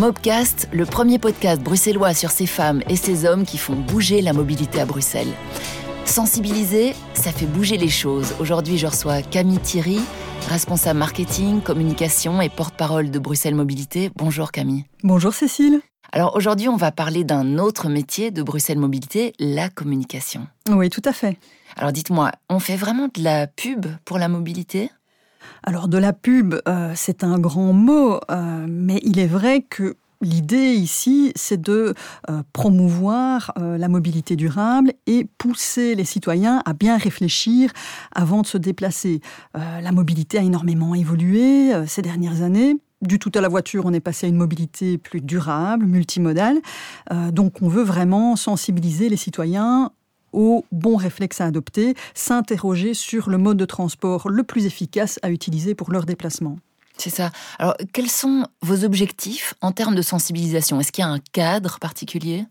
Mobcast, le premier podcast bruxellois sur ces femmes et ces hommes qui font bouger la mobilité à Bruxelles. Sensibiliser, ça fait bouger les choses. Aujourd'hui, je reçois Camille Thierry, responsable marketing, communication et porte-parole de Bruxelles Mobilité. Bonjour Camille. Bonjour Cécile. Alors aujourd'hui, on va parler d'un autre métier de Bruxelles Mobilité, la communication. Oui, tout à fait. Alors dites-moi, on fait vraiment de la pub pour la mobilité? Alors de la pub, euh, c'est un grand mot, euh, mais il est vrai que L'idée ici, c'est de euh, promouvoir la mobilité durable et pousser les citoyens à bien réfléchir avant de se déplacer. la mobilité a énormément évolué ces dernières années du tout à la voiture, on est passé à une mobilité plus durable, multimodale. Donc on veut vraiment sensibiliser les citoyens aux bons réflexes à adopter, s'interroger sur le mode de transport le plus efficace à utiliser pour leur déplacement. C'est ça. Alors, quels sont vos objectifs en termes de sensibilisation? Est-ce qu'il y a un cadre particulier?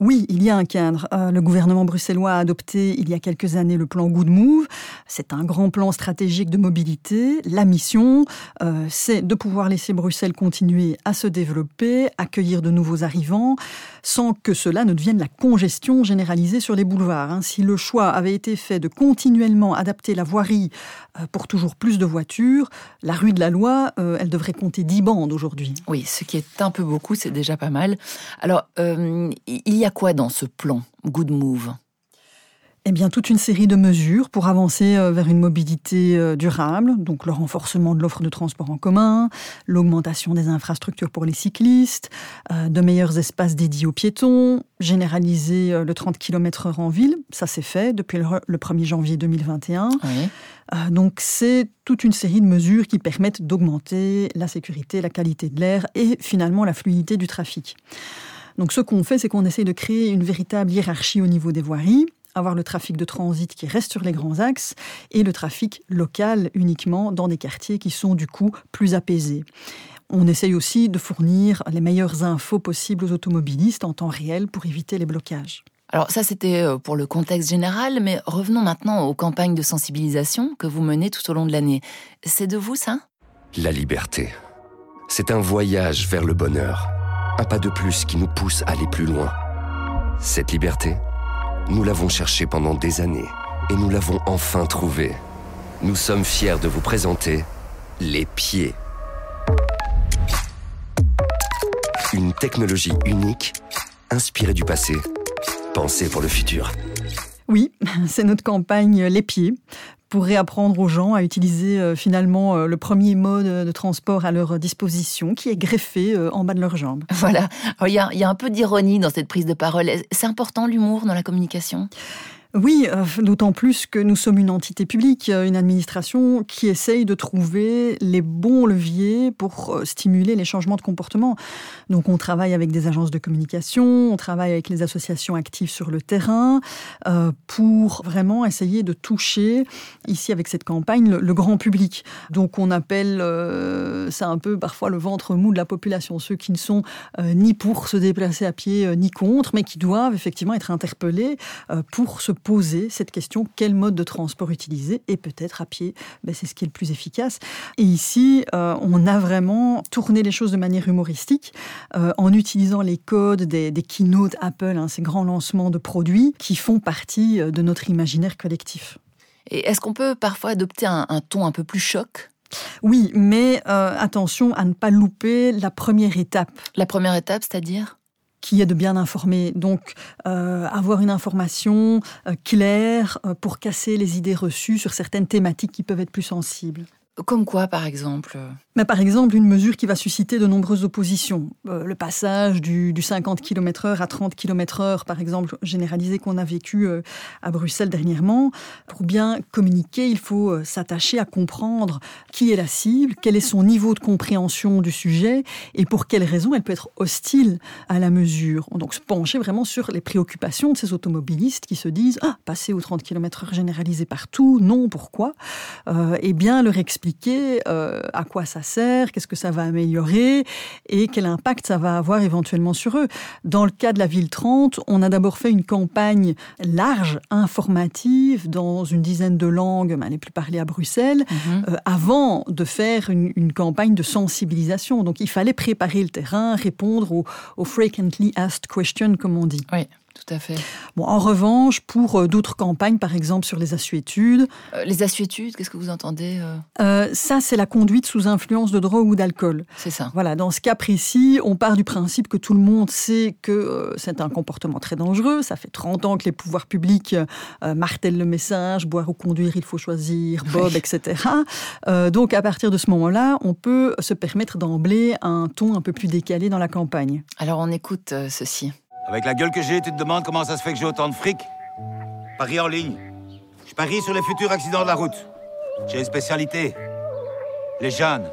Oui, il y a un cadre. Euh, le gouvernement bruxellois a adopté il y a quelques années le plan Good Move. C'est un grand plan stratégique de mobilité. La mission, euh, c'est de pouvoir laisser Bruxelles continuer à se développer, accueillir de nouveaux arrivants, sans que cela ne devienne la congestion généralisée sur les boulevards. Hein. Si le choix avait été fait de continuellement adapter la voirie euh, pour toujours plus de voitures, la rue de la Loi, elle devrait compter 10 bandes aujourd'hui. Oui, ce qui est un peu beaucoup, c'est déjà pas mal. Alors, il y a quoi dans ce plan Good Move? Eh bien, toute une série de mesures pour avancer euh, vers une mobilité euh, durable, donc le renforcement de l'offre de transport en commun, l'augmentation des infrastructures pour les cyclistes, euh, de meilleurs espaces dédiés aux piétons, généraliser le 30 km/h en ville, ça c'est fait depuis le 1er janvier 2021. Donc c'est toute une série de mesures qui permettent d'augmenter la sécurité, la qualité de l'air et finalement la fluidité du trafic. Donc ce qu'on fait, c'est qu'on essaye de créer une véritable hiérarchie au niveau des voiries avoir le trafic de transit qui reste sur les grands axes et le trafic local uniquement dans des quartiers qui sont du coup plus apaisés. On essaye aussi de fournir les meilleures infos possibles aux automobilistes en temps réel pour éviter les blocages. Alors ça, c'était euh, pour le contexte général, mais revenons maintenant aux campagnes de sensibilisation que vous menez tout au long de l'année. C'est de vous ça? La liberté. C'est un voyage vers le bonheur un pas de plus qui nous pousse à aller plus loin. Cette liberté, nous l'avons cherchée pendant des années et nous l'avons enfin trouvée. Nous sommes fiers de vous présenter les pieds. Une technologie unique, inspirée du passé, pensée pour le futur. Oui, c'est notre campagne Les Pieds pour réapprendre aux gens à utiliser euh, finalement euh, le premier mode de transport à leur disposition, qui est greffé euh, en bas de leurs jambes. Voilà. A, il y a un peu d'ironie dans cette prise de parole. C'est important l'humour dans la communication? Oui, euh, d'autant plus que nous sommes une entité publique, euh, une administration qui essaye de trouver les bons leviers pour euh, stimuler les changements de comportement. Donc on travaille avec des agences de communication, on travaille avec les associations actives sur le terrain pour vraiment essayer de toucher, ici avec cette campagne, le, grand public. Donc on appelle, c'est un peu parfois le ventre mou de la population, ceux qui ne sont ni pour se déplacer à pied ni contre, mais qui doivent effectivement être interpellés pour se poser cette question quel mode de transport utiliser Et peut-être à pied, ben, c'est ce qui est le plus efficace. Et ici, euh, on a vraiment tourné les choses de manière humoristique euh, en utilisant les codes des, des keynotes Apple, hein, ces grands lancements de produits qui font partie euh, de notre imaginaire collectif. Et est-ce qu'on peut parfois adopter un, ton un peu plus choc? Oui, mais attention à ne pas louper la première étape. La première étape, c'est-à-dire? Qui est de bien informer. Donc, euh, avoir une information euh, claire euh, pour casser les idées reçues sur certaines thématiques qui peuvent être plus sensibles. Comme quoi, par exemple? Mais Par exemple, une mesure qui va susciter de nombreuses oppositions. Euh, le passage du, 50 km/h à 30 km/h, par exemple, généralisé qu'on a vécu euh, à Bruxelles dernièrement. Pour bien communiquer, il faut euh, s'attacher à comprendre qui est la cible, quel est son niveau de compréhension du sujet et pour quelles raisons elle peut être hostile à la mesure. Donc se pencher vraiment sur les préoccupations de ces automobilistes qui se disent ah, passer au 30 km/h généralisé partout, non, pourquoi? Et bien leur expliquer à quoi ça ça sert, qu'est-ce que ça va améliorer et quel impact ça va avoir éventuellement sur eux. Dans le cas de la ville 30, on a d'abord fait une campagne large, informative, dans une dizaine de langues, ben, les plus parlées à Bruxelles, mhm. euh, avant de faire une, campagne de sensibilisation. Donc il fallait préparer le terrain, répondre aux, aux frequently asked questions, comme on dit. Oui. Tout à fait. Bon, en revanche, pour euh, d'autres campagnes, par exemple sur les assuétudes. Euh, les assuétudes, qu'est-ce que vous entendez euh? Ça, c'est la conduite sous influence de drogue ou d'alcool. C'est ça. Voilà, dans ce cas précis, on part du principe que tout le monde sait que c'est un comportement très dangereux. Ça fait 30 ans que les pouvoirs publics martèlent le message boire ou conduire, il faut choisir, Bob, etc. donc, à partir de ce moment-là, on peut se permettre d'emblée un ton un peu plus décalé dans la campagne. Alors, on écoute ceci. Avec la gueule que j'ai, tu te demandes comment ça se fait que j'ai autant de fric? Paris en ligne. Je parie sur les futurs accidents de la route. J'ai une spécialité. Les jeunes.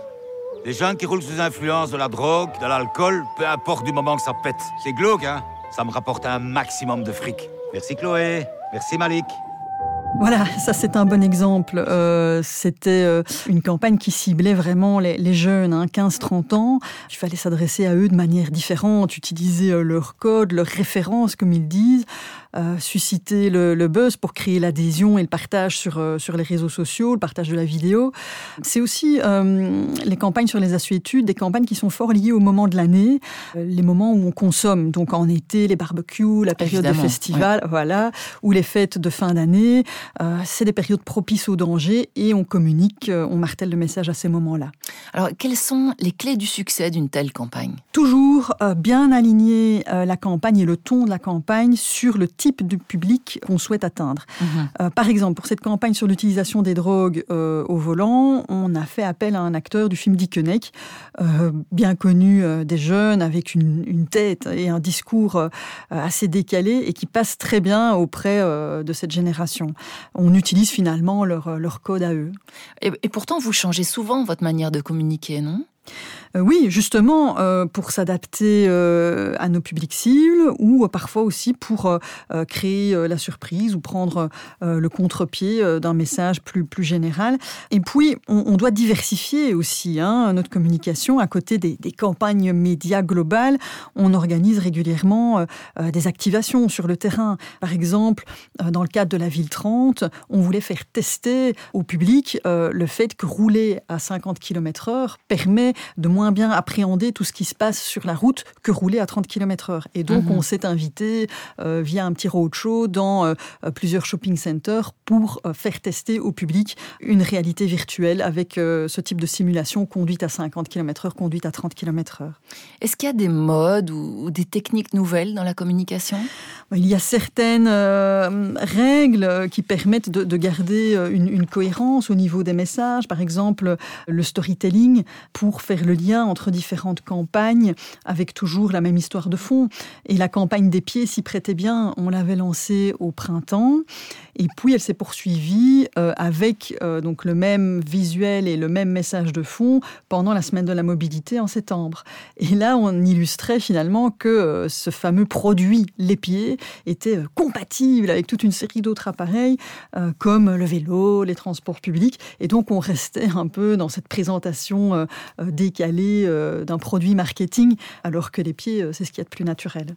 Les jeunes qui roulent sous influence de la drogue, de l'alcool, peu importe du moment que ça pète. C'est glauque, hein? Ça me rapporte un maximum de fric. Merci Chloé. Merci Malik. Voilà, ça c'est un bon exemple. Euh, c'était euh, une campagne qui ciblait vraiment les, jeunes, hein, 15-30 ans. Il fallait s'adresser à eux de manière différente, utiliser euh, leur code, leurs références, comme ils disent, susciter le, buzz pour créer l'adhésion et le partage sur, sur les réseaux sociaux, le partage de la vidéo. C'est aussi les campagnes sur les assuétudes, des campagnes qui sont fort liées au moment de l'année, les moments où on consomme. Donc en été, les barbecues, la période de festival, voilà, ou les fêtes de fin d'année. Euh, c'est des périodes propices au danger et on communique, euh, on martèle le message à ces moments-là. Alors, quelles sont les clés du succès d'une telle campagne? Toujours euh, bien aligner la campagne et le ton de la campagne sur le type de public qu'on souhaite atteindre. Mhm. par exemple, pour cette campagne sur l'utilisation des drogues au volant, on a fait appel à un acteur du film Dickeneck, bien connu des jeunes, avec une, une, tête et un discours assez décalé et qui passe très bien auprès de cette génération on utilise finalement leur, leur code à eux. Et, et pourtant, vous changez souvent votre manière de communiquer, non? Euh, oui, justement, euh, pour s'adapter euh, à nos publics cibles ou parfois aussi pour créer la surprise ou prendre le contre-pied d'un message plus, plus général. Et puis, on, doit diversifier aussi hein, notre communication. À côté des, campagnes médias globales, on organise régulièrement des activations sur le terrain. Par exemple, dans le cadre de la ville 30, on voulait faire tester au public le fait que rouler à 50 km/h permet de moins bien appréhender tout ce qui se passe sur la route que rouler à 30 km/h. Et donc, mhm. on s'est invité euh, via un petit roadshow dans euh, euh, plusieurs shopping centers pour faire tester au public une réalité virtuelle avec ce type de simulation conduite à 50 km/h, conduite à 30 km/h. Est-ce qu'il y a des modes ou des techniques nouvelles dans la communication? Il y a certaines règles qui permettent de, garder une, une cohérence au niveau des messages. Par exemple, le storytelling pour faire le lien entre différentes campagnes avec toujours la même histoire de fond. Et la campagne des pieds s'y prêtait bien. On l'avait lancée au printemps. Et puis elle s'est poursuivie euh, avec euh, donc le même visuel et le même message de fond pendant la semaine de la mobilité en septembre. Et là, on illustrait finalement que euh, ce fameux produit les pieds était compatible avec toute une série d'autres appareils comme le vélo, les transports publics. Et donc on restait un peu dans cette présentation décalée d'un produit marketing, alors que les pieds, c'est ce qu'il y a de plus naturel.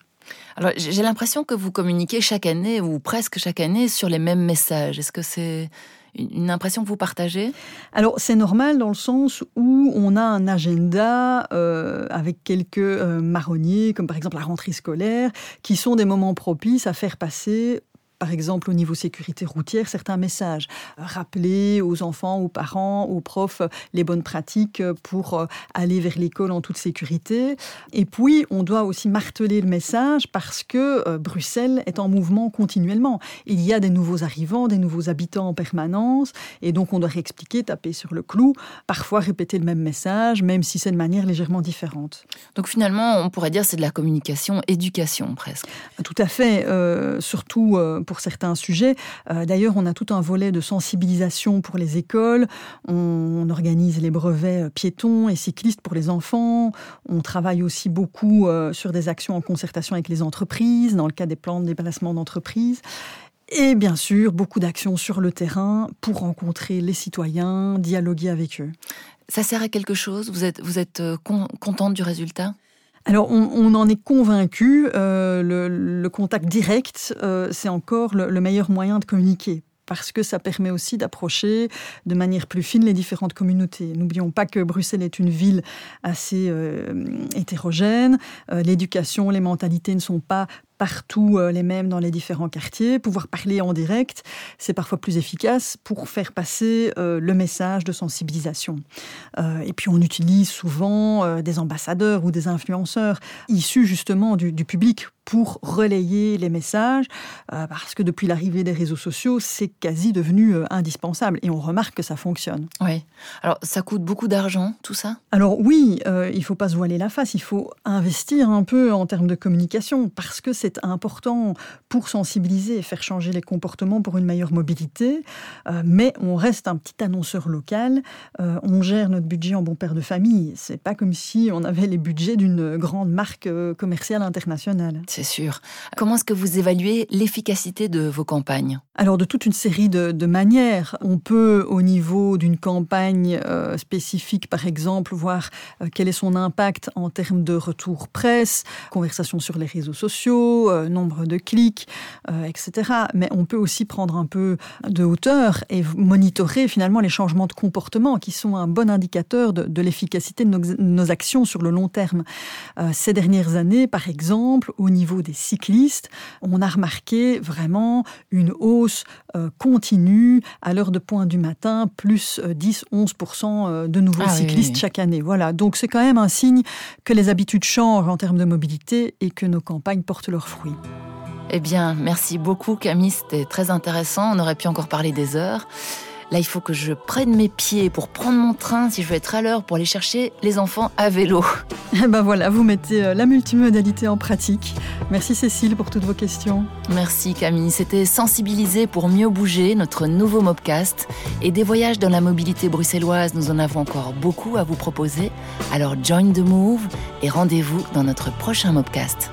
Alors, j'ai l'impression que vous communiquez chaque année, ou presque chaque année, sur les mêmes messages. Est-ce que c'est une impression que vous partagez? Alors c'est normal dans le sens où on a un agenda euh, avec quelques euh, marronniers, comme par exemple la rentrée scolaire, qui sont des moments propices à faire passer par exemple au niveau sécurité routière, certains messages. Rappeler aux enfants, aux parents, aux profs les bonnes pratiques pour euh, aller vers l'école en toute sécurité. Et puis, on doit aussi marteler le message parce que euh, Bruxelles est en mouvement continuellement. Il y a des nouveaux arrivants, des nouveaux habitants en permanence, et donc on doit réexpliquer, taper sur le clou, parfois répéter le même message, même si c'est de manière légèrement différente. Donc finalement, on pourrait dire c'est de la communication, éducation presque. Tout à fait, euh, surtout pour pour certains sujets. Euh, d'ailleurs, on a tout un volet de sensibilisation pour les écoles. On, organise les brevets euh, piétons et cyclistes pour les enfants. On travaille aussi beaucoup euh, sur des actions en concertation avec les entreprises, dans le cas des plans de déplacement d'entreprise. Et bien sûr, beaucoup d'actions sur le terrain pour rencontrer les citoyens, dialoguer avec eux. Ça sert à quelque chose? Vous êtes, vous êtes contente du résultat? Alors, on, en est convaincu. Euh, le, contact direct, euh, c'est encore le, meilleur moyen de communiquer parce que ça permet aussi d'approcher de manière plus fine les différentes communautés. N'oublions pas que Bruxelles est une ville assez hétérogène. L'éducation, les mentalités ne sont pas partout euh, les mêmes dans les différents quartiers. Pouvoir parler en direct, c'est parfois plus efficace pour faire passer euh, le message de sensibilisation. Euh, et puis on utilise souvent des ambassadeurs ou des influenceurs issus justement du, du public pour relayer les messages, parce que depuis l'arrivée des réseaux sociaux, c'est quasi devenu indispensable et on remarque que ça fonctionne. Oui. Alors ça coûte beaucoup d'argent, tout ça? Alors oui, il ne faut pas se voiler la face, il faut investir un peu en termes de communication, parce que c'est important pour sensibiliser et faire changer les comportements pour une meilleure mobilité. Euh, mais on reste un petit annonceur local. Euh, on gère notre budget en bon père de famille. C'est pas comme si on avait les budgets d'une grande marque euh, commerciale internationale. C'est sûr. Comment est-ce que vous évaluez l'efficacité de vos campagnes? Alors, de toute une série de, manières. On peut, au niveau d'une campagne spécifique, par exemple, voir quel est son impact en termes de retour presse, conversation sur les réseaux sociaux, euh, nombre de clics, euh, etc. Mais on peut aussi prendre un peu de hauteur et monitorer finalement les changements de comportement qui sont un bon indicateur de, l'efficacité de nos, actions sur le long terme. Euh, ces dernières années, par exemple, au niveau des cyclistes, on a remarqué vraiment une hausse continue à l'heure de pointe du matin, plus 10-11% de nouveaux ah cyclistes chaque année. Voilà, donc c'est quand même un signe que les habitudes changent en termes de mobilité et que nos campagnes portent leurs eh bien, merci beaucoup Camille, c'était très intéressant. On aurait pu encore parler des heures. Là, il faut que je prenne mes pieds pour prendre mon train si je veux être à l'heure pour aller chercher les enfants à vélo. Eh ben voilà, vous mettez euh, la multimodalité en pratique. Merci Cécile pour toutes vos questions. Merci Camille. C'était Sensibiliser pour mieux bouger, notre nouveau Mobcast. Et des voyages dans la mobilité bruxelloise, nous en avons encore beaucoup à vous proposer. Alors join the move et rendez-vous dans notre prochain Mobcast.